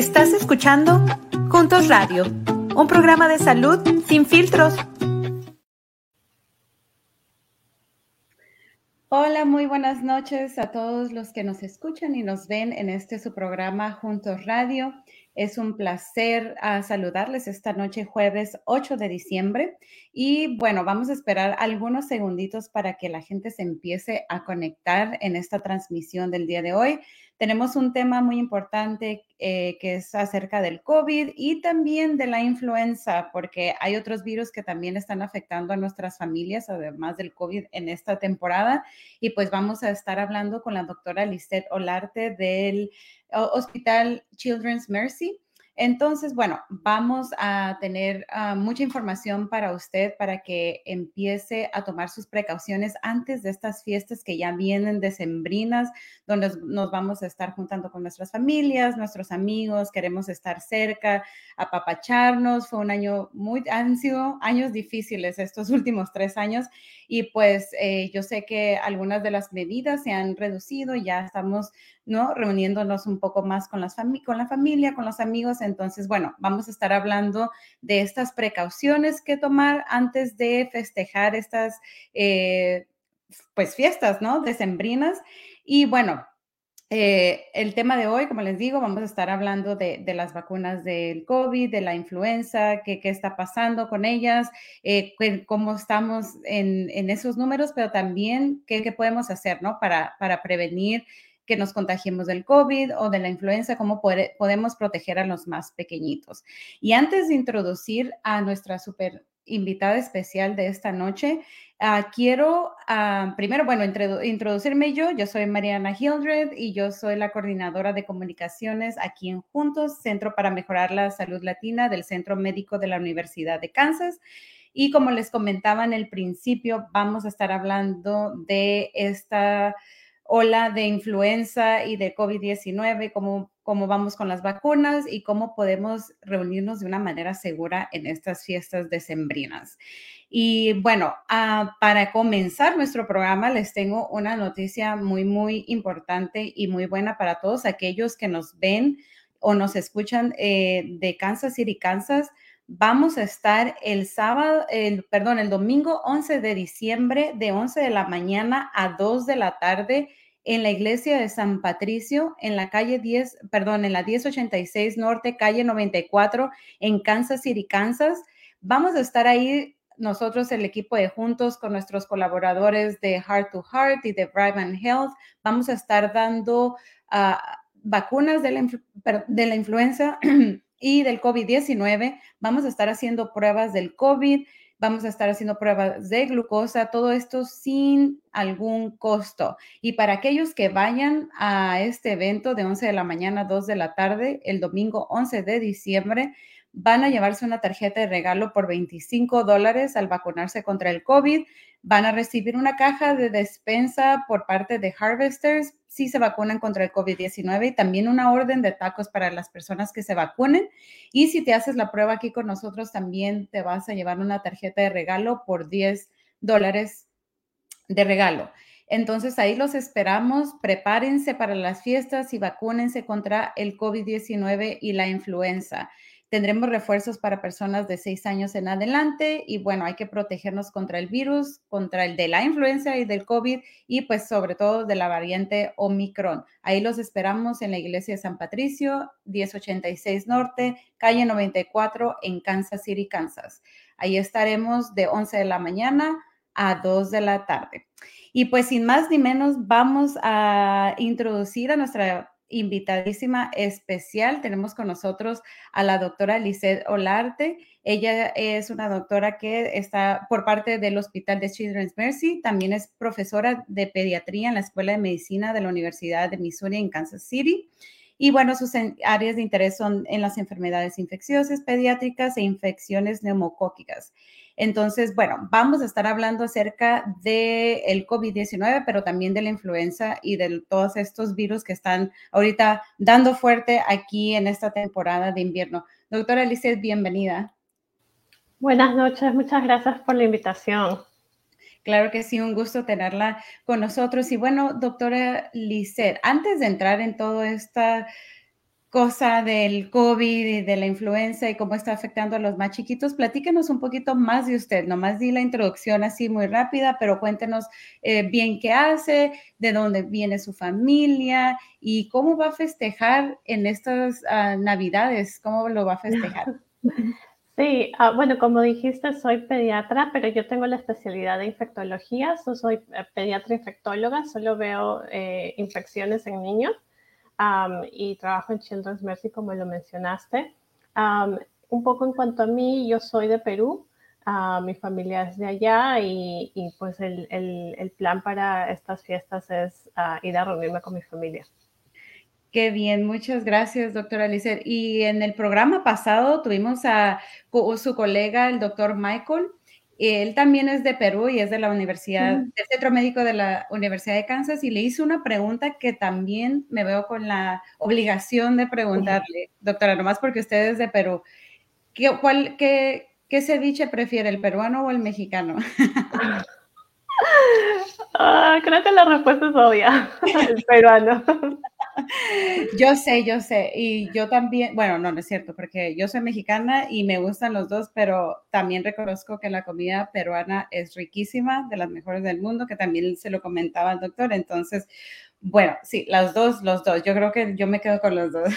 Estás escuchando Juntos Radio, un programa de salud sin filtros. Hola, muy buenas noches a todos los que nos escuchan y nos ven en este su programa Juntos Radio. Es un placer ah, saludarles esta noche, jueves 8 de diciembre. Y bueno, vamos a esperar algunos segunditos para que la gente se empiece a conectar en esta transmisión del día de hoy. Tenemos un tema muy importante eh, que es acerca del COVID y también de la influenza, porque hay otros virus que también están afectando a nuestras familias, además del COVID en esta temporada. Y pues vamos a estar hablando con la doctora Lisette Olarte del Hospital Children's Mercy entonces, bueno, vamos a tener ah, mucha información para usted para que empiece a tomar sus precauciones antes de estas fiestas que ya vienen decembrinas, donde nos vamos a estar juntando con nuestras familias, nuestros amigos, queremos estar cerca, apapacharnos. Fue un año muy, han sido años difíciles estos últimos tres años y pues eh, yo sé que algunas de las medidas se han reducido, ya estamos ¿no? Reuniéndonos un poco más con, las con la familia, con los amigos. Entonces, bueno, vamos a estar hablando de estas precauciones que tomar antes de festejar estas, eh, pues, fiestas, ¿no? Decembrinas. Y bueno, eh, el tema de hoy, como les digo, vamos a estar hablando de, las vacunas del COVID, de la influenza, qué, está pasando con ellas, eh, cómo estamos en, en, esos números, pero también qué, qué podemos hacer, ¿no? Para, para prevenir que nos contagiemos del COVID o de la influenza, cómo podemos proteger a los más pequeñitos. Y antes de introducir a nuestra super invitada especial de esta noche, ah, quiero ah, primero, bueno, introducirme yo. Yo soy Mariana Hildred y yo soy la coordinadora de comunicaciones aquí en Juntos, Centro para Mejorar la Salud Latina del Centro Médico de la Universidad de Kansas. Y como les comentaba en el principio, vamos a estar hablando de esta ola de influenza y de COVID-19, cómo, cómo vamos con las vacunas y cómo podemos reunirnos de una manera segura en estas fiestas decembrinas. Y bueno, ah, para comenzar nuestro programa, les tengo una noticia muy, muy importante y muy buena para todos aquellos que nos ven o nos escuchan eh, de Kansas City, Kansas. Vamos a estar el sábado, el, perdón, el domingo 11 de diciembre de 11 de la mañana a 2 de la tarde en la iglesia de San Patricio, en la calle 10, perdón, en la 1086 Norte, calle 94, en Kansas City, Kansas. Vamos a estar ahí nosotros, el equipo de Juntos, con nuestros colaboradores de Heart to Heart y de Bright Health. Vamos a estar dando ah, vacunas de la, de la influenza y del COVID-19. Vamos a estar haciendo pruebas del COVID vamos a estar haciendo pruebas de glucosa, todo esto sin algún costo. Y para aquellos que vayan a este evento de 11 de la mañana a 2 de la tarde, el domingo 11 de diciembre, van a llevarse una tarjeta de regalo por 25 dólares al vacunarse contra el COVID. Van a recibir una caja de despensa por parte de Harvesters si se vacunan contra el COVID-19 y también una orden de tacos para las personas que se vacunen. Y si te haces la prueba aquí con nosotros, también te vas a llevar una tarjeta de regalo por 10 dólares de regalo. Entonces ahí los esperamos. Prepárense para las fiestas y vacúnense contra el COVID-19 y la influenza. Tendremos refuerzos para personas de seis años en adelante y bueno, hay que protegernos contra el virus, contra el de la influenza y del COVID y pues sobre todo de la variante Omicron. Ahí los esperamos en la iglesia de San Patricio, 1086 Norte, calle 94 en Kansas City, Kansas. Ahí estaremos de 11 de la mañana a 2 de la tarde. Y pues sin más ni menos, vamos a introducir a nuestra invitadísima especial. Tenemos con nosotros a la doctora Lisette Olarte. Ella es una doctora que está por parte del Hospital de Children's Mercy. También es profesora de pediatría en la Escuela de Medicina de la Universidad de Missouri en Kansas City. Y bueno, sus áreas de interés son en las enfermedades infecciosas, pediátricas e infecciones neumocóquicas. Entonces, bueno, vamos a estar hablando acerca del COVID-19, pero también de la influenza y de todos estos virus que están ahorita dando fuerte aquí en esta temporada de invierno. Doctora Lizeth, bienvenida. Buenas noches, muchas gracias por la invitación. Claro que sí, un gusto tenerla con nosotros. Y bueno, doctora Lisset, antes de entrar en toda esta cosa del COVID y de la influenza y cómo está afectando a los más chiquitos. Platíquenos un poquito más de usted, nomás di la introducción así muy rápida, pero cuéntenos eh, bien qué hace, de dónde viene su familia y cómo va a festejar en estas ah, navidades, cómo lo va a festejar. Sí, ah, bueno, como dijiste, soy pediatra, pero yo tengo la especialidad de infectología, soy eh, pediatra infectóloga, solo veo eh, infecciones en niños y trabajo en Children's Mercy, como lo mencionaste. un poco en cuanto a mí, yo soy de Perú, uh, mi familia es de allá y, y pues el, el, el, plan para estas fiestas es uh, ir a reunirme con mi familia. Qué bien, muchas gracias, doctora Lizer. Y en el programa pasado tuvimos a, su colega, el doctor Michael. Él también es de Perú y es de la Universidad, del Centro Médico de la Universidad de Kansas, y le hice una pregunta que también me veo con la obligación de preguntarle, doctora, nomás porque usted es de Perú. ¿Qué, cuál, qué, qué ceviche prefiere, el peruano o el mexicano? Ah, creo que la respuesta es obvia, el peruano. Yo sé, yo sé. Y yo también, bueno, no, no es cierto, porque yo soy mexicana y me gustan los dos, pero también reconozco que la comida peruana es riquísima, de las mejores del mundo, que también se lo comentaba el doctor. Entonces, bueno, sí, los dos, los dos. Yo creo que yo me quedo con los dos.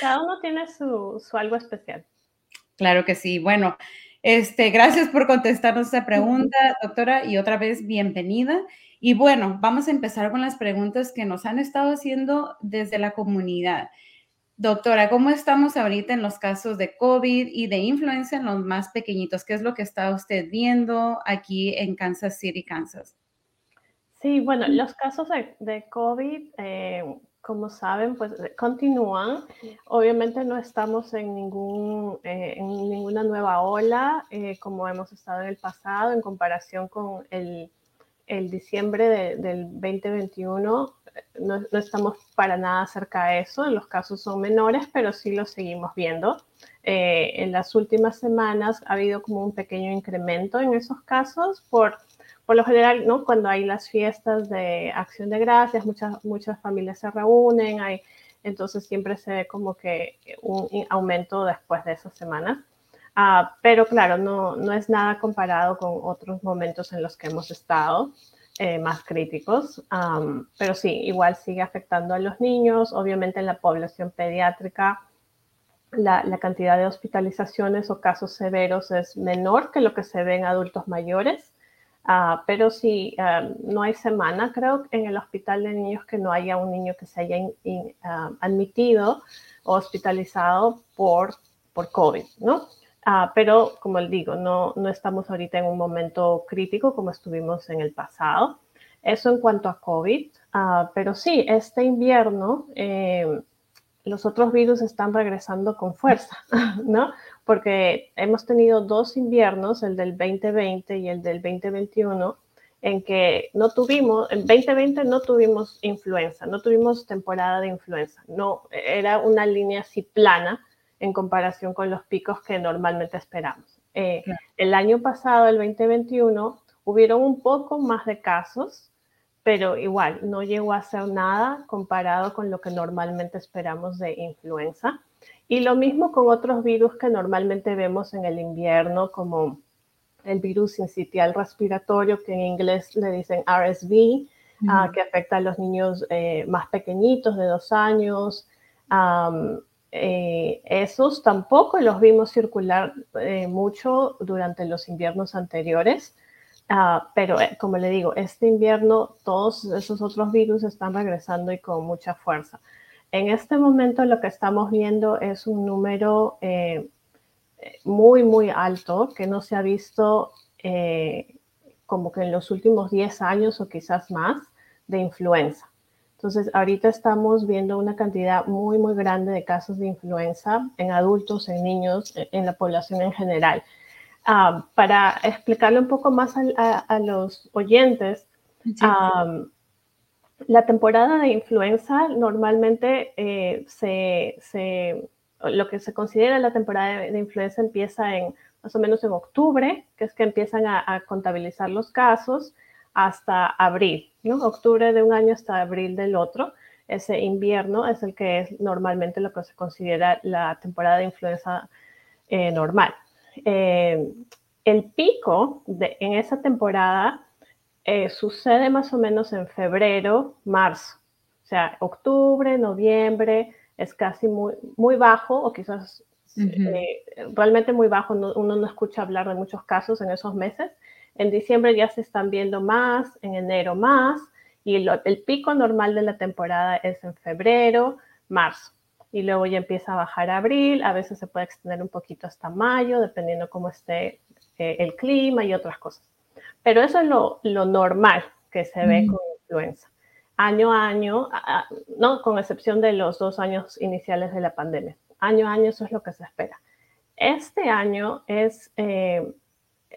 cada uno tiene su, su algo especial. Claro que sí. Bueno, este, gracias por contestarnos esta pregunta, doctora, y otra vez bienvenida. Y bueno, vamos a empezar con las preguntas que nos han estado haciendo desde la comunidad. Doctora, ¿cómo estamos ahorita en los casos de COVID y de influenza en los más pequeñitos? ¿Qué es lo que está usted viendo aquí en Kansas City, Kansas? Sí, bueno, los casos de, COVID, eh, como saben, pues continúan. Obviamente no estamos en, ningún, eh, en ninguna nueva ola eh, como hemos estado en el pasado en comparación con el el diciembre del 2021 no, estamos para nada cerca de eso, los casos son menores, pero sí los seguimos viendo. Eh, en las últimas semanas ha habido como un pequeño incremento en esos casos por, por lo general, ¿no? Cuando hay las fiestas de acción de gracias, muchas, muchas familias se reúnen, hay, entonces siempre se ve como que un aumento después de esas semanas. Ah, pero claro, no, no, es nada comparado con otros momentos en los que hemos estado eh, más críticos, pero sí, igual sigue afectando a los niños, obviamente en la población pediátrica. La, la, cantidad de hospitalizaciones o casos severos es menor que lo que se ve en adultos mayores, uh, pero sí, no hay semana, creo, en el hospital de niños que no haya un niño que se haya admitido o hospitalizado por, por COVID, ¿no? Ah, pero, como les digo, no, no estamos ahorita en un momento crítico como estuvimos en el pasado. Eso en cuanto a COVID. Ah, pero sí, este invierno eh, los otros virus están regresando con fuerza, ¿no? Porque hemos tenido dos inviernos, el del 2020 y el del 2021, en que no tuvimos, en 2020 no tuvimos influenza, no tuvimos temporada de influenza, no, era una línea así plana en comparación con los picos que normalmente esperamos. Eh, el año pasado, el 2021, hubieron un poco más de casos, pero igual no llegó a ser nada comparado con lo que normalmente esperamos de influenza. Y lo mismo con otros virus que normalmente vemos en el invierno, como el virus sincitial respiratorio, que en inglés le dicen RSV, ah, que afecta a los niños eh, más pequeñitos de dos años. Eh, esos tampoco los vimos circular eh, mucho durante los inviernos anteriores, ah, pero eh, como le digo, este invierno todos esos otros virus están regresando y con mucha fuerza. En este momento lo que estamos viendo es un número muy, muy alto que no se ha visto como que en los últimos 10 años o quizás más de influenza. Entonces, ahorita estamos viendo una cantidad muy, muy grande de casos de influenza en adultos, en niños, e, en la población en general. Ah, para explicarle un poco más a, los oyentes, la temporada de influenza normalmente eh, se, lo que se considera la temporada de, influenza empieza en más o menos en octubre, que es que empiezan a contabilizar los casos hasta abril, ¿no? Octubre de un año hasta abril del otro. ese invierno es el que es normalmente lo que se considera la temporada de influenza eh, normal. Eh, el pico de, en esa temporada eh, sucede más o menos en febrero, marzo. O sea, octubre, noviembre es casi muy, muy bajo o quizás realmente muy bajo. uno no escucha hablar de muchos casos en esos meses. En diciembre ya se están viendo más, en enero más, y el pico normal de la temporada es en febrero, marzo. Y luego ya empieza a bajar abril, a veces se puede extender un poquito hasta mayo, dependiendo cómo esté eh, el clima y otras cosas. Pero eso es lo, lo normal que se ve con influenza. Año a año, no con excepción de los dos años iniciales de la pandemia. Año a año eso es lo que se espera. Este año es, eh,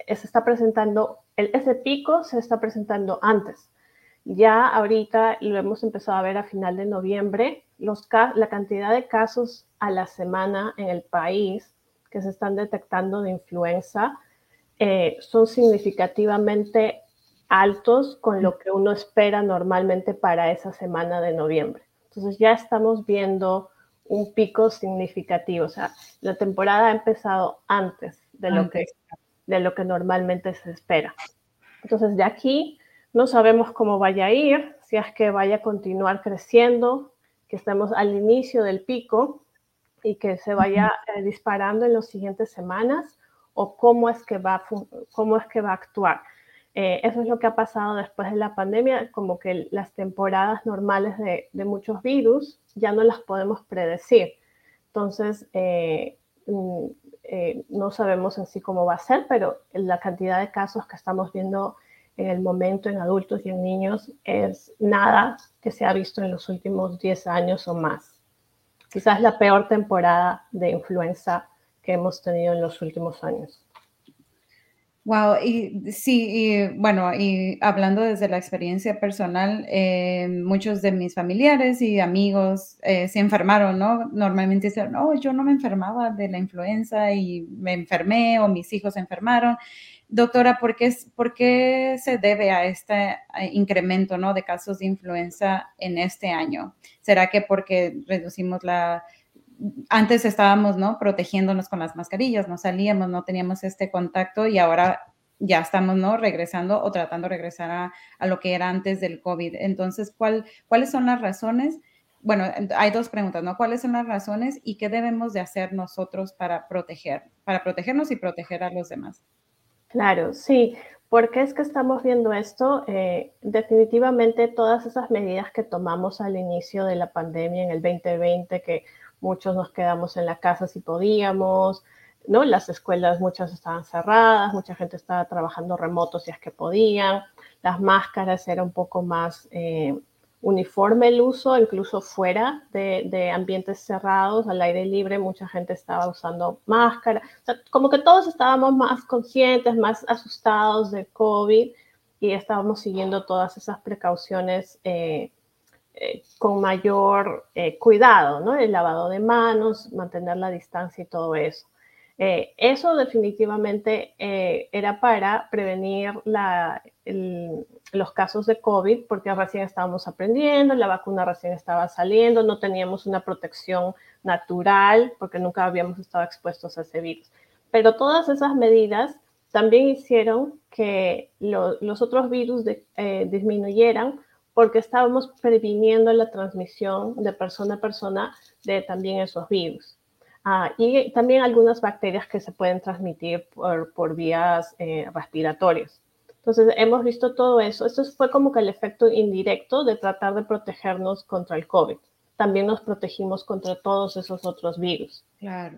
se está presentando, el, ese pico se está presentando antes. Ya ahorita lo hemos empezado a ver a final de noviembre, los, la cantidad de casos a la semana en el país que se están detectando de influenza eh, son significativamente altos con lo que uno espera normalmente para esa semana de noviembre. Entonces ya estamos viendo un pico significativo, o sea, la temporada ha empezado antes de lo, Que, de lo que normalmente se espera. Entonces de aquí no sabemos cómo vaya a ir, si es que vaya a continuar creciendo, que estemos al inicio del pico y que se vaya eh, disparando en las siguientes semanas o cómo es que va, cómo es que va a actuar. Eh, eso es lo que ha pasado después de la pandemia, como que las temporadas normales de, muchos virus ya no las podemos predecir. Entonces, eh, mm, no sabemos en sí cómo va a ser, pero la cantidad de casos que estamos viendo en el momento en adultos y en niños es nada que se ha visto en los últimos 10 años o más. Quizás la peor temporada de influenza que hemos tenido en los últimos años. Wow, y sí, y bueno, y hablando desde la experiencia personal, eh, muchos de mis familiares y amigos eh, se enfermaron, ¿no? Normalmente dicen, no, yo no me enfermaba de la influenza y me enfermé o mis hijos se enfermaron. Doctora, ¿por qué, ¿por qué, se debe a este incremento ¿no? de casos de influenza en este año? ¿Será que porque reducimos la... Antes estábamos ¿no? protegiéndonos con las mascarillas, no salíamos, no teníamos este contacto y ahora ya estamos ¿no? regresando o tratando de regresar a, a lo que era antes del COVID. Entonces, ¿cuál, ¿cuáles son las razones? Bueno, hay dos preguntas, ¿no? ¿Cuáles son las razones y qué debemos de hacer nosotros para proteger, para protegernos y proteger a los demás? Claro, sí. ¿Por qué es que estamos viendo esto? Eh, definitivamente todas esas medidas que tomamos al inicio de la pandemia en el 2020, que muchos nos quedamos en la casa si podíamos, ¿no? Las escuelas muchas estaban cerradas, mucha gente estaba trabajando remoto si es que podían, las máscaras eran un poco más eh, uniforme el uso, incluso fuera de, ambientes cerrados, al aire libre, mucha gente estaba usando máscara. como que todos estábamos más conscientes, más asustados de COVID y estábamos siguiendo todas esas precauciones eh, eh, con mayor eh, cuidado, ¿no? El lavado de manos, mantener la distancia y todo eso. eso definitivamente era para prevenir los casos de COVID porque recién estábamos aprendiendo, la vacuna recién estaba saliendo, no teníamos una protección natural porque nunca habíamos estado expuestos a ese virus. Pero todas esas medidas también hicieron que los otros virus eh, disminuyeran porque estábamos previniendo la transmisión de persona a persona de también esos virus. Ah, y también algunas bacterias que se pueden transmitir por, vías eh, respiratorias. Entonces, hemos visto todo eso. Esto fue como que el efecto indirecto de tratar de protegernos contra el COVID. También nos protegimos contra todos esos otros virus. Claro.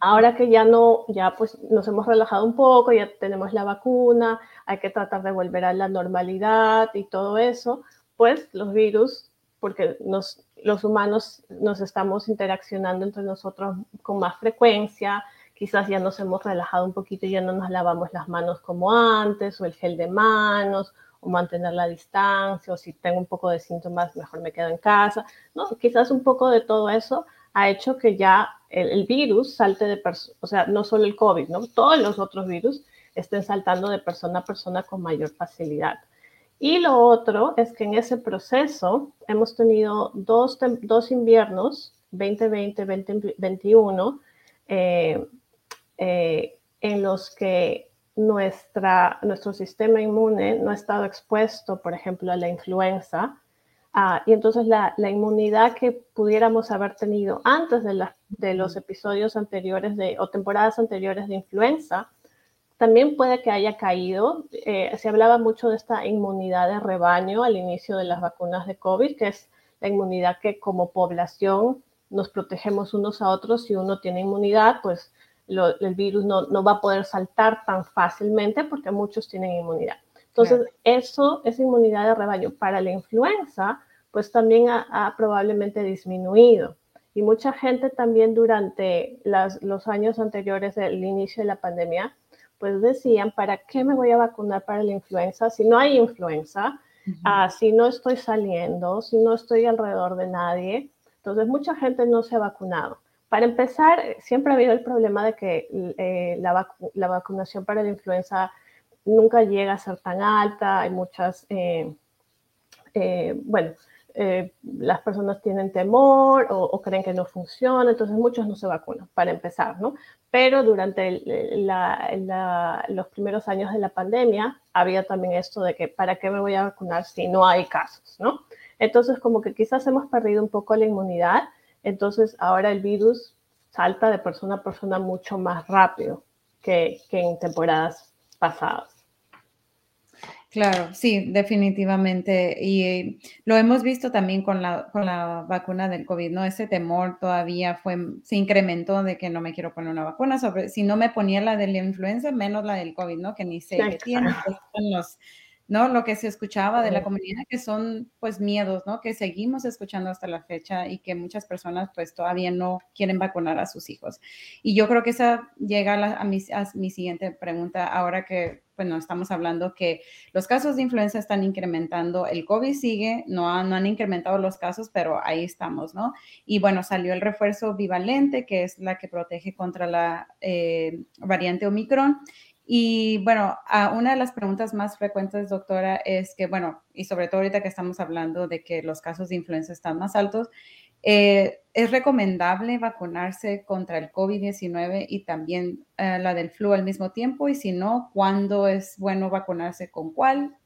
Ahora que ya no, ya pues nos hemos relajado un poco, ya tenemos la vacuna, hay que tratar de volver a la normalidad y todo eso, pues los virus, porque los humanos nos estamos interaccionando entre nosotros con más frecuencia, quizás ya nos hemos relajado un poquito ya no nos lavamos las manos como antes, o el gel de manos, o mantener la distancia, o si tengo un poco de síntomas, mejor me quedo en casa. No, quizás un poco de todo eso ha hecho que ya el, virus salte de persona, o sea, no solo el COVID, ¿no? Todos los otros virus estén saltando de persona a persona con mayor facilidad. Y lo otro es que en ese proceso hemos tenido dos, dos inviernos, 2020, 2021, eh, eh, en los que nuestra, nuestro sistema inmune no ha estado expuesto, por ejemplo, a la influenza. Ah, y entonces la, la, inmunidad que pudiéramos haber tenido antes de, de los episodios anteriores de, o temporadas anteriores de influenza, también puede que haya caído. Eh, se hablaba mucho de esta inmunidad de rebaño al inicio de las vacunas de COVID, que es la inmunidad que como población nos protegemos unos a otros. Si uno tiene inmunidad, pues el virus no, no, va a poder saltar tan fácilmente porque muchos tienen inmunidad. Entonces, eso, esa inmunidad de rebaño para la influenza, pues también ha, probablemente disminuido. Y mucha gente también durante las, los años anteriores del inicio de la pandemia pues decían, ¿para qué me voy a vacunar para la influenza si no hay influenza? Ah, si no estoy saliendo, si no estoy alrededor de nadie. Entonces, mucha gente no se ha vacunado. Para empezar, siempre ha habido el problema de que eh, la, la, vacunación para la influenza nunca llega a ser tan alta. Hay muchas, eh, eh, bueno, las personas tienen temor o, creen que no funciona, entonces muchos no se vacunan, para empezar, ¿no? pero durante los primeros años de la pandemia había también esto de que para qué me voy a vacunar si no hay casos, ¿no? Entonces como que quizás hemos perdido un poco la inmunidad, entonces ahora el virus salta de persona a persona mucho más rápido que en temporadas pasadas. Claro, sí, definitivamente. Y eh, lo hemos visto también con la, con la vacuna del COVID, ¿no? Ese temor todavía fue, se incrementó de que no me quiero poner una vacuna, sobre si no me ponía la de la influenza, menos la del COVID, ¿no? Que ni sé qué tiene, pues, los, ¿no? Lo que se escuchaba de la comunidad, que son pues miedos, ¿no? Que seguimos escuchando hasta la fecha y que muchas personas pues todavía no quieren vacunar a sus hijos. Y yo creo que esa llega a, mi, a mi siguiente pregunta, ahora que bueno, estamos hablando que los casos de influenza están incrementando, el COVID sigue, no han, no han incrementado los casos, pero ahí estamos, ¿no? Y bueno, salió el refuerzo bivalente, que es la que protege contra la eh, variante Omicron. Y bueno, una de las preguntas más frecuentes, doctora, es que, bueno, y sobre todo ahorita que estamos hablando de que los casos de influenza están más altos, eh, ¿es recomendable vacunarse contra el COVID-19 y también eh, la del flu al mismo tiempo? Y si no, ¿cuándo es bueno vacunarse con cuál?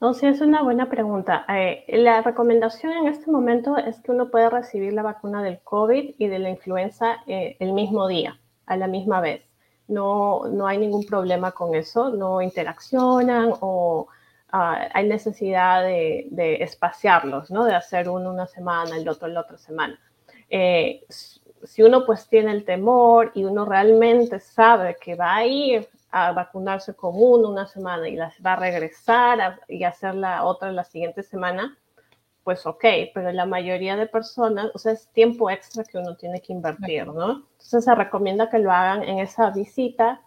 No, sí, es una buena pregunta. Eh, la recomendación en este momento es que uno puede recibir la vacuna del COVID y de la influenza el mismo día, a la misma vez no, no hay ningún problema con eso, no interaccionan o ah, hay necesidad de, espaciarlos, ¿no? De hacer uno una semana, el otro la otra semana. Eh, si uno pues tiene el temor y uno realmente sabe que va a ir a vacunarse con uno una semana y las va a regresar y hacer la otra la siguiente semana, pues ok, pero la mayoría de personas, o sea, es tiempo extra que uno tiene que invertir, ¿no? Entonces se recomienda que lo hagan en esa visita,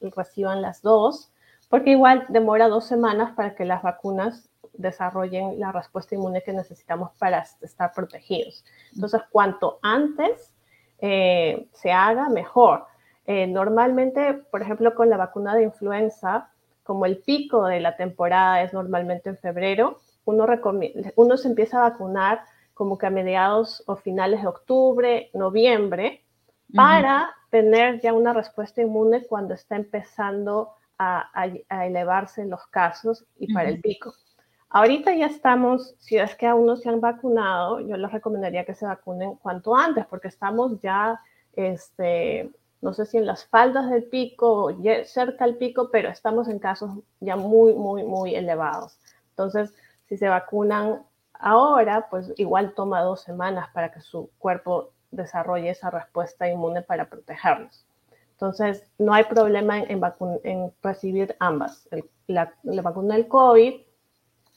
reciban las dos, porque igual demora dos semanas para que las vacunas desarrollen la respuesta inmune que necesitamos para estar protegidos. Entonces, cuanto antes eh, se haga, mejor. Eh, normalmente, por ejemplo, con la vacuna de influenza, como el pico de la temporada es normalmente en febrero, uno, uno se empieza a vacunar como que a mediados o finales de octubre, noviembre, para tener ya una respuesta inmune cuando está empezando a, elevarse los casos y para el pico. Ahorita ya estamos, si es que aún no se han vacunado, yo les recomendaría que se vacunen cuanto antes, porque estamos ya, este, no sé si en las faldas del pico, cerca al pico, pero estamos en casos ya muy, muy, muy elevados. Entonces, si se vacunan ahora, pues igual toma dos semanas para que su cuerpo desarrolle esa respuesta inmune para protegernos. Entonces, no hay problema en, recibir ambas, la, vacuna del COVID,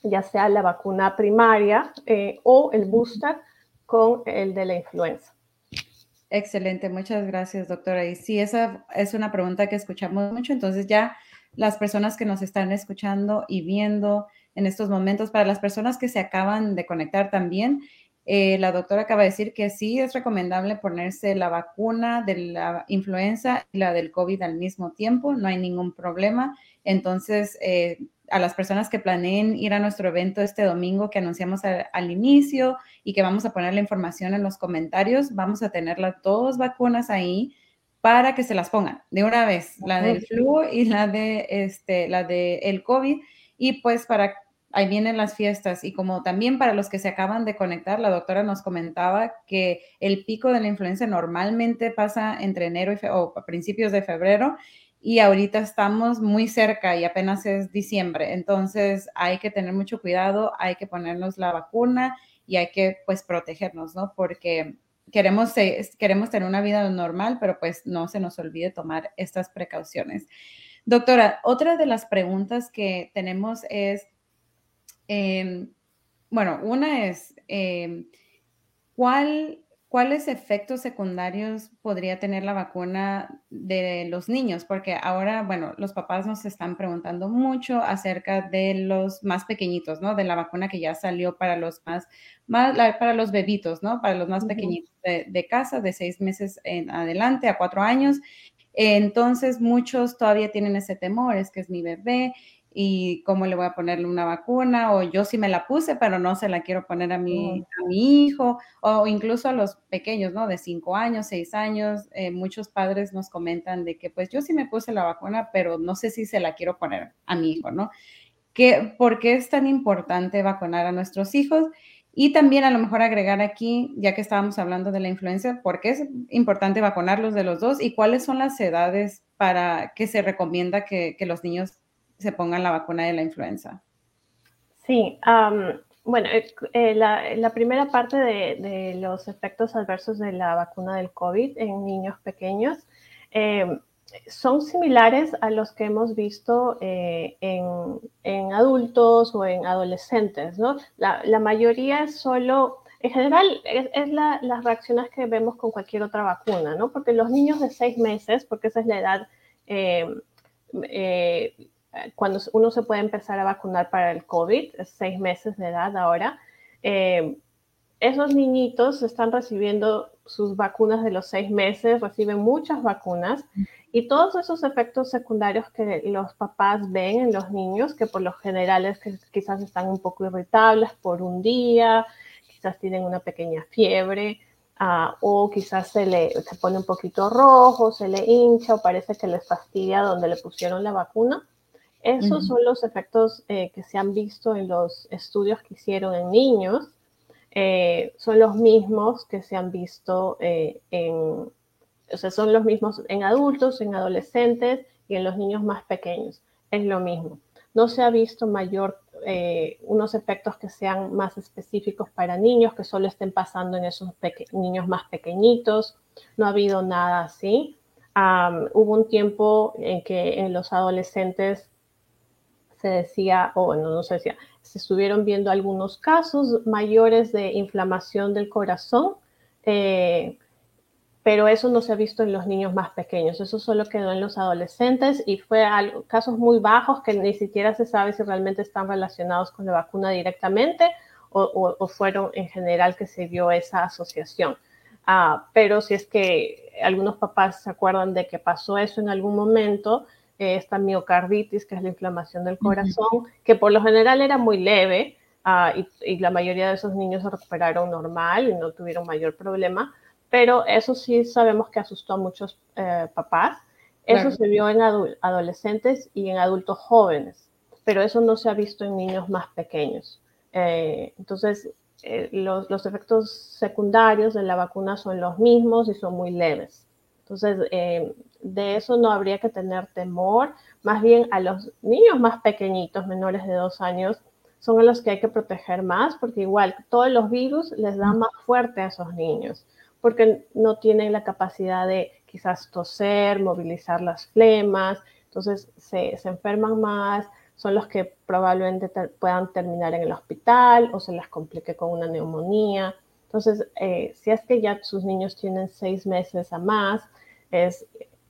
ya sea la vacuna primaria eh, o el booster con el de la influenza. Excelente, muchas gracias, doctora. Y sí, esa es una pregunta que escuchamos mucho, entonces ya las personas que nos están escuchando y viendo, en estos momentos. Para las personas que se acaban de conectar también, eh, la doctora acaba de decir que sí es recomendable ponerse la vacuna de la influenza y la del COVID al mismo tiempo, no hay ningún problema. Entonces, eh, a las personas que planeen ir a nuestro evento este domingo que anunciamos al inicio y que vamos a poner la información en los comentarios, vamos a tener las dos vacunas ahí para que se las pongan de una vez, la del flu y la de este, la de el COVID y pues para ahí vienen las fiestas y como también para los que se acaban de conectar, la doctora nos comentaba que el pico de la influenza normalmente pasa entre enero y o principios de febrero y ahorita estamos muy cerca y apenas es diciembre, entonces hay que tener mucho cuidado, hay que ponernos la vacuna y hay que pues protegernos, ¿no? Porque queremos, queremos tener una vida normal, pero pues no se nos olvide tomar estas precauciones. Doctora, otra de las preguntas que tenemos es, Em, bueno, una es, em, ¿cuáles efectos secundarios podría tener la vacuna de los niños? Porque ahora, bueno, los papás nos están preguntando mucho acerca de los más pequeñitos, ¿no? De la vacuna que ya salió para los más, para los bebitos, ¿no? Para los más pequeñitos de, de, casa, de seis meses en adelante a cuatro años. Entonces, muchos todavía tienen ese temor, es que es mi bebé y cómo le voy a ponerle una vacuna, o yo sí me la puse, pero no se la quiero poner a mi, a mi hijo, o incluso a los pequeños, ¿no? De cinco años, seis años, eh, muchos padres nos comentan de que pues yo sí me puse la vacuna, pero no sé si se la quiero poner a mi hijo, ¿no? ¿Qué, ¿Por qué es tan importante vacunar a nuestros hijos? Y también a lo mejor agregar aquí, ya que estábamos hablando de la influenza, ¿por qué es importante vacunarlos de los dos y cuáles son las edades para que se recomienda que, que los niños se pongan la vacuna de la influenza. Sí, bueno, eh, eh, la, primera parte de, los efectos adversos de la vacuna del COVID en niños pequeños em, son similares a los que hemos visto eh, en, adultos o en adolescentes, ¿no? La, mayoría es solo, en general, es, las reacciones que vemos con cualquier otra vacuna, ¿no? Porque los niños de seis meses, porque esa es la edad em, cuando uno se puede empezar a vacunar para el COVID, seis meses de edad ahora, eh, esos niñitos están recibiendo sus vacunas de los seis meses, reciben muchas vacunas y todos esos efectos secundarios que los papás ven en los niños, que por lo general es que quizás están un poco irritables por un día, quizás tienen una pequeña fiebre, ah, o quizás se le se pone un poquito rojo, se le hincha o parece que les fastidia donde le pusieron la vacuna. Esos son los efectos eh, que se han visto en los estudios que hicieron en niños. Eh, son los mismos que se han visto eh, en, o sea, son los mismos en adultos, en adolescentes y en los niños más pequeños. Es lo mismo. No se ha visto mayor, unos efectos que sean más específicos para niños, que solo estén pasando en esos niños más pequeñitos. No ha habido nada así. hubo un tiempo en que en los adolescentes se decía, o no, no se decía, se estuvieron viendo algunos casos mayores de inflamación del corazón, eh, pero eso no se ha visto en los niños más pequeños, eso solo quedó en los adolescentes y fue casos muy bajos que ni siquiera se sabe si realmente están relacionados con la vacuna directamente o, fueron en general que se vio esa asociación. Ah, pero si es que algunos papás se acuerdan de que pasó eso en algún momento, esta miocarditis, que es la inflamación del corazón, que por lo general era muy leve ah, y, la mayoría de esos niños se recuperaron normal y no tuvieron mayor problema, pero eso sí sabemos que asustó a muchos eh, papás. Eso se vio en adolescentes y en adultos jóvenes, pero eso no se ha visto en niños más pequeños. Eh, entonces, eh, los, los, efectos secundarios de la vacuna son los mismos y son muy leves. Entonces, de eso no habría que tener temor. Más bien a los niños más pequeñitos, menores de dos años, son a los que hay que proteger más, porque igual todos los virus les dan más fuerte a esos niños, porque no tienen la capacidad de quizás toser, movilizar las flemas, entonces se, enferman más, son los que probablemente puedan terminar en el hospital o se les complique con una neumonía. Entonces, eh, si es que ya sus niños tienen seis meses a más, es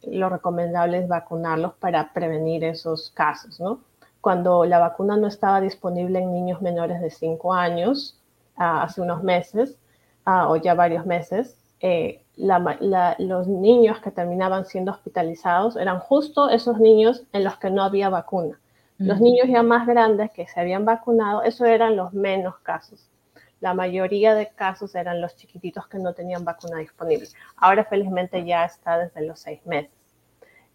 lo recomendable es vacunarlos para prevenir esos casos, ¿no? Cuando la vacuna no estaba disponible en niños menores de 5 años, ah, hace unos meses, ah, o ya varios meses, eh, los niños que terminaban siendo hospitalizados eran justo esos niños en los que no había vacuna. Los niños ya más grandes que se habían vacunado, eso eran los menos casos. La mayoría de casos eran los chiquititos que no tenían vacuna disponible. Ahora felizmente ya está desde los seis meses.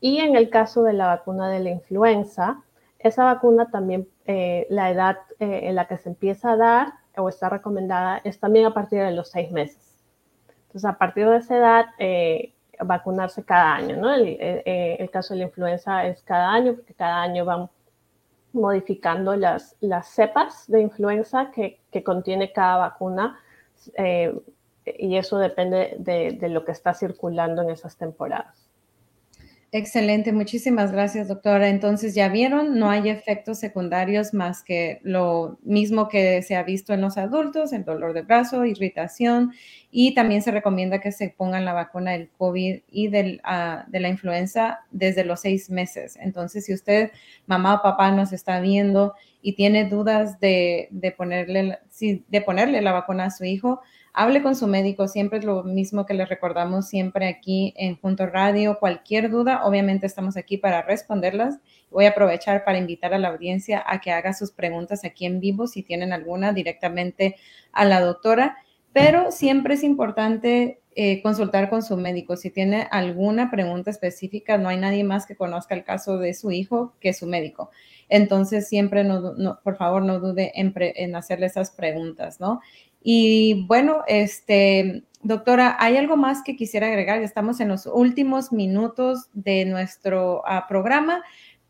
Y en el caso de la vacuna de la influenza, esa vacuna también, eh, la edad eh, en la que se empieza a dar o está recomendada es también a partir de los seis meses. Entonces, a partir de esa edad, eh, vacunarse cada año, ¿no? El, caso de la influenza es cada año, porque cada año van modificando las, las cepas de influenza que, que contiene cada vacuna y eso depende de, de lo que está circulando en esas temporadas. Excelente, muchísimas gracias, doctora. Entonces, ya vieron, no hay efectos secundarios más que lo mismo que se ha visto en los adultos, el dolor de brazo, irritación, y también se recomienda que se pongan la vacuna del COVID y ah, de la influenza desde los seis meses. Entonces, si usted, mamá o papá, nos está viendo y tiene dudas de, de ponerle, de ponerle la vacuna a su hijo, hable con su médico, siempre es lo mismo que le recordamos siempre aquí en Junto Radio. Cualquier duda, obviamente estamos aquí para responderlas. Voy a aprovechar para invitar a la audiencia a que haga sus preguntas aquí en vivo, si tienen alguna, directamente a la doctora. Pero siempre es importante eh, consultar con su médico. Si tiene alguna pregunta específica, no hay nadie más que conozca el caso de su hijo que su médico. Entonces, siempre, no, por favor, no dude en hacerle esas preguntas, ¿no? Y bueno, este, doctora, ¿hay algo más que quisiera agregar? Estamos en los últimos minutos de nuestro ah, programa,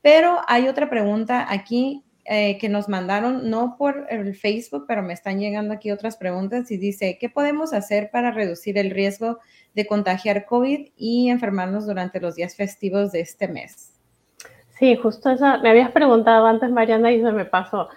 pero hay otra pregunta aquí eh, que nos mandaron, no por el Facebook, pero me están llegando aquí otras preguntas y dice, ¿qué podemos hacer para reducir el riesgo de contagiar COVID y enfermarnos durante los días festivos de este mes? Sí, justo esa, me habías preguntado antes, Mariana, y se me pasó.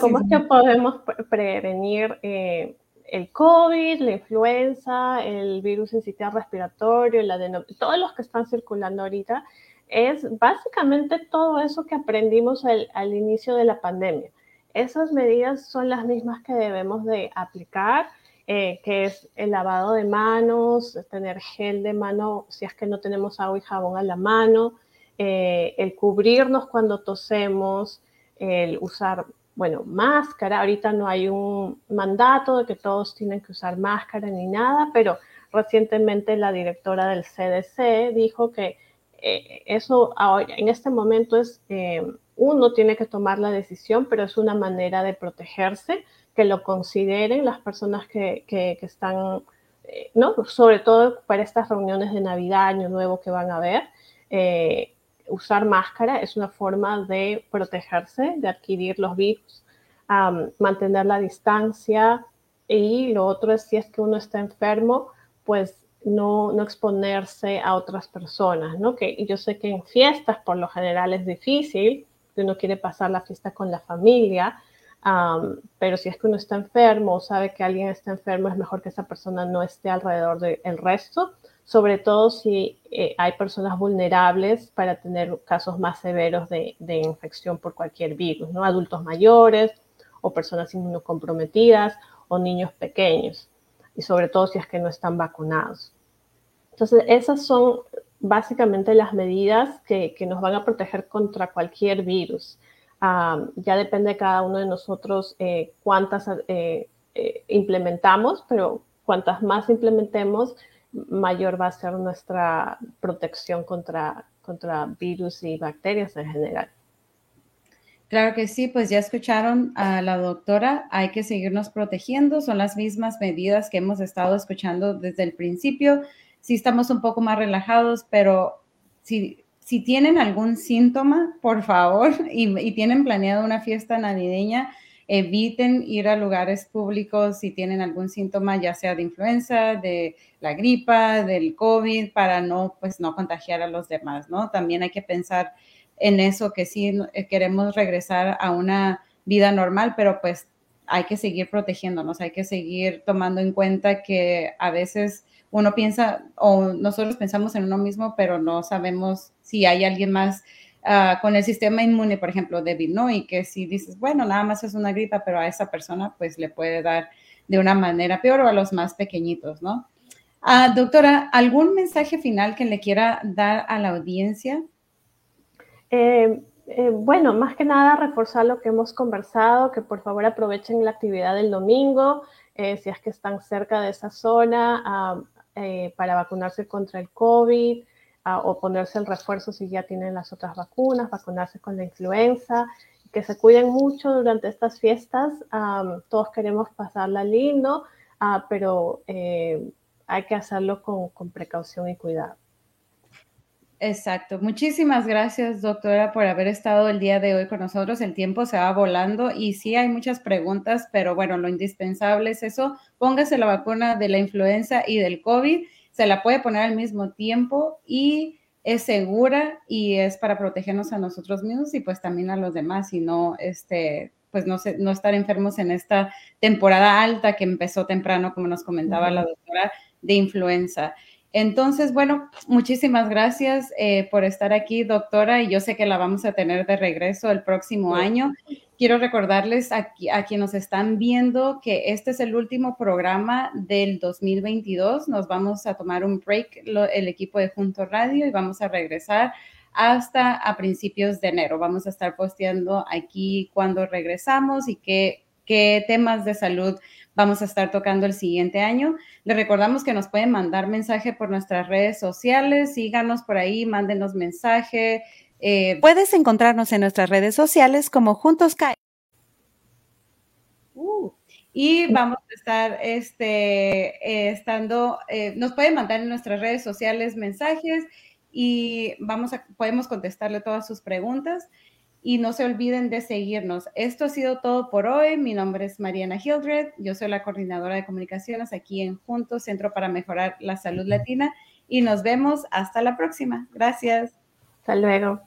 ¿Cómo es que podemos prevenir eh, el COVID, la influenza, el virus sistema respiratorio, el adenovirus, todos los que están circulando ahorita? Es básicamente todo eso que aprendimos al, inicio de la pandemia. Esas medidas son las mismas que debemos de aplicar, eh, que es el lavado de manos, tener gel de mano si es que no tenemos agua y jabón a la mano, eh, el cubrirnos cuando tosemos, el usar bueno, máscara, ahorita no hay un mandato de que todos tienen que usar máscara ni nada, pero recientemente la directora del CDC dijo que eh, eso ahora, en este momento es, eh, uno tiene que tomar la decisión, pero es una manera de protegerse, que lo consideren las personas que, que, están, eh, ¿no? Sobre todo para estas reuniones de Navidad, Año Nuevo que van a haber usar máscara es una forma de protegerse, de adquirir los virus, mantener la distancia y lo otro es si es que uno está enfermo, pues no, no exponerse a otras personas, ¿no? Que yo sé que en fiestas por lo general es difícil, que uno quiere pasar la fiesta con la familia, pero si es que uno está enfermo o sabe que alguien está enfermo, es mejor que esa persona no esté alrededor del resto sobre todo si eh, hay personas vulnerables para tener casos más severos de, infección por cualquier virus, ¿no? Adultos mayores o personas inmunocomprometidas o niños pequeños, y sobre todo si es que no están vacunados. Entonces, esas son básicamente las medidas que, nos van a proteger contra cualquier virus. Ah, ya depende de cada uno de nosotros eh, cuántas eh, implementamos, pero cuantas más implementemos, mayor va a ser nuestra protección contra, contra virus y bacterias en general. Claro que sí, pues ya escucharon a la doctora, hay que seguirnos protegiendo, son las mismas medidas que hemos estado escuchando desde el principio. Sí estamos un poco más relajados, pero si, si tienen algún síntoma, por favor, y, y tienen planeado una fiesta navideña, eviten ir a lugares públicos si tienen algún síntoma, ya sea de influenza, de la gripa, del COVID, para no, pues, no contagiar a los demás, ¿no? También hay que pensar en eso, que sí eh, queremos regresar a una vida normal, pero pues hay que seguir protegiéndonos, hay que seguir tomando en cuenta que a veces uno piensa o nosotros pensamos en uno mismo, pero no sabemos si hay alguien más Ah, con el sistema inmune, por ejemplo, débil, ¿no? Y que si dices, bueno, nada más es una gripa, pero a esa persona pues le puede dar de una manera peor o a los más pequeñitos, ¿no? Ah, doctora, ¿algún mensaje final que le quiera dar a la audiencia? Eh, Eh, bueno, más que nada reforzar lo que hemos conversado, que por favor aprovechen la actividad del domingo, eh, si es que están cerca de esa zona, ah, para vacunarse contra el COVID o ponerse el refuerzo si ya tienen las otras vacunas, vacunarse con la influenza, que se cuiden mucho durante estas fiestas. todos queremos pasarla lindo, ah, pero hay que hacerlo con precaución y cuidado. Exacto. Muchísimas gracias, doctora, por haber estado el día de hoy con nosotros. El tiempo se va volando y sí hay muchas preguntas, pero bueno, lo indispensable es eso. Póngase la vacuna de la influenza y del COVID. Se la puede poner al mismo tiempo y es segura y es para protegernos a nosotros mismos y pues también a los demás y no, este, pues no, no estar enfermos en esta temporada alta que empezó temprano, como nos comentaba la doctora, de influenza. Entonces, bueno, muchísimas gracias eh, por estar aquí, doctora, y yo sé que la vamos a tener de regreso el próximo año. Quiero recordarles a, a quienes nos están viendo que este es el último programa del 2022. Nos vamos a tomar un break, el equipo de Junto Radio, y vamos a regresar hasta a principios de enero. Vamos a estar posteando aquí cuando regresamos y qué, qué temas de salud vamos a estar tocando el siguiente año. Les recordamos que nos pueden mandar mensaje por nuestras redes sociales, síganos por ahí, mándenos mensaje. Eh, Puedes encontrarnos en nuestras redes sociales como Juntos CAE. Uh, y vamos a estar este, eh, estando, eh, nos pueden mandar en nuestras redes sociales mensajes y vamos a, podemos contestarle todas sus preguntas y no se olviden de seguirnos. Esto ha sido todo por hoy. Mi nombre es Mariana Hildred. Yo soy la coordinadora de comunicaciones aquí en Juntos, Centro para Mejorar la Salud Latina. Y nos vemos hasta la próxima. Gracias. Hasta luego.